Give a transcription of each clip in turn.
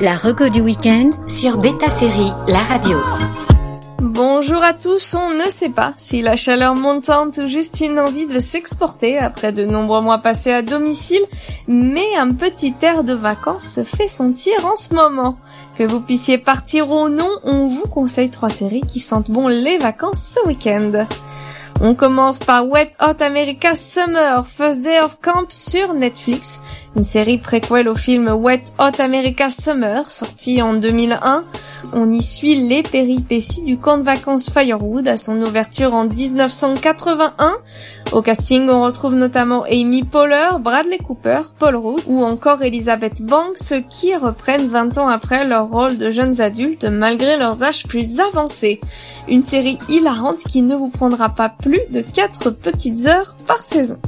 La reco du week-end sur Beta Série, la radio. Bonjour à tous, on ne sait pas si la chaleur montante ou juste une envie de s'exporter après de nombreux mois passés à domicile, mais un petit air de vacances se fait sentir en ce moment. Que vous puissiez partir ou non, on vous conseille trois séries qui sentent bon les vacances ce week-end. On commence par Wet Hot America Summer, First Day of Camp sur Netflix, une série préquelle au film Wet Hot America Summer, sorti en 2001. On y suit les péripéties du camp de vacances Firewood à son ouverture en 1981. Au casting, on retrouve notamment Amy Poehler, Bradley Cooper, Paul Rudd ou encore Elizabeth Banks qui reprennent 20 ans après leur rôle de jeunes adultes malgré leurs âges plus avancés. Une série hilarante qui ne vous prendra pas plus de 4 petites heures par saison.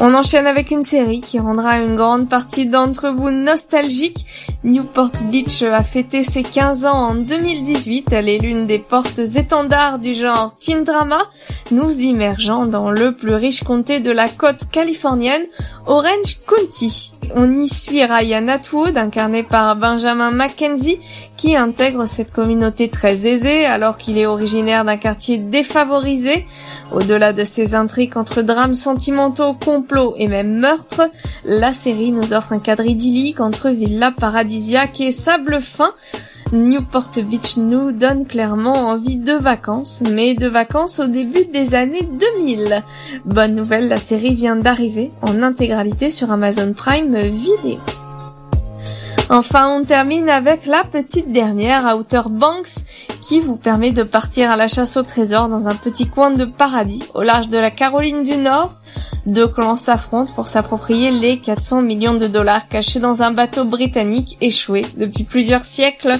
On enchaîne avec une série qui rendra une grande partie d'entre vous nostalgiques. Newport Beach a fêté ses 15 ans en 2018. Elle est l'une des portes étendards du genre teen drama, nous immergeant dans le plus riche comté de la côte californienne, Orange County. On y suit Ryan Atwood, incarné par Benjamin McKenzie, qui intègre cette communauté très aisée alors qu'il est originaire d'un quartier défavorisé. Au-delà de ses intrigues entre drames sentimentaux, et même meurtres, la série nous offre un cadre idyllique entre villa paradisiaque et sable fin. Newport Beach nous donne clairement envie de vacances, mais de vacances au début des années 2000. Bonne nouvelle, la série vient d'arriver en intégralité sur Amazon Prime Video. Enfin, on termine avec la petite dernière, Outer Banks, qui vous permet de partir à la chasse au trésor dans un petit coin de paradis au large de la Caroline du Nord. Deux clans s'affrontent pour s'approprier les 400 millions de dollars cachés dans un bateau britannique échoué depuis plusieurs siècles.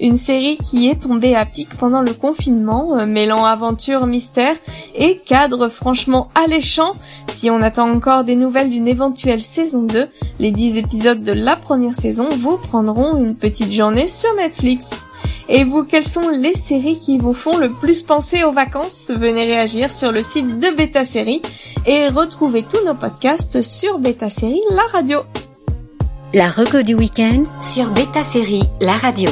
Une série qui est tombée à pic pendant le confinement, euh, mêlant aventure, mystère et cadre franchement alléchant. Si on attend encore des nouvelles d'une éventuelle saison 2, les 10 épisodes de la première saison vous prendront une petite journée sur Netflix. Et vous, quelles sont les séries qui vous font le plus penser aux vacances? Venez réagir sur le site de Beta Série et retrouvez tous nos podcasts sur Beta Série La Radio. La reco du week-end sur Beta Série, la radio.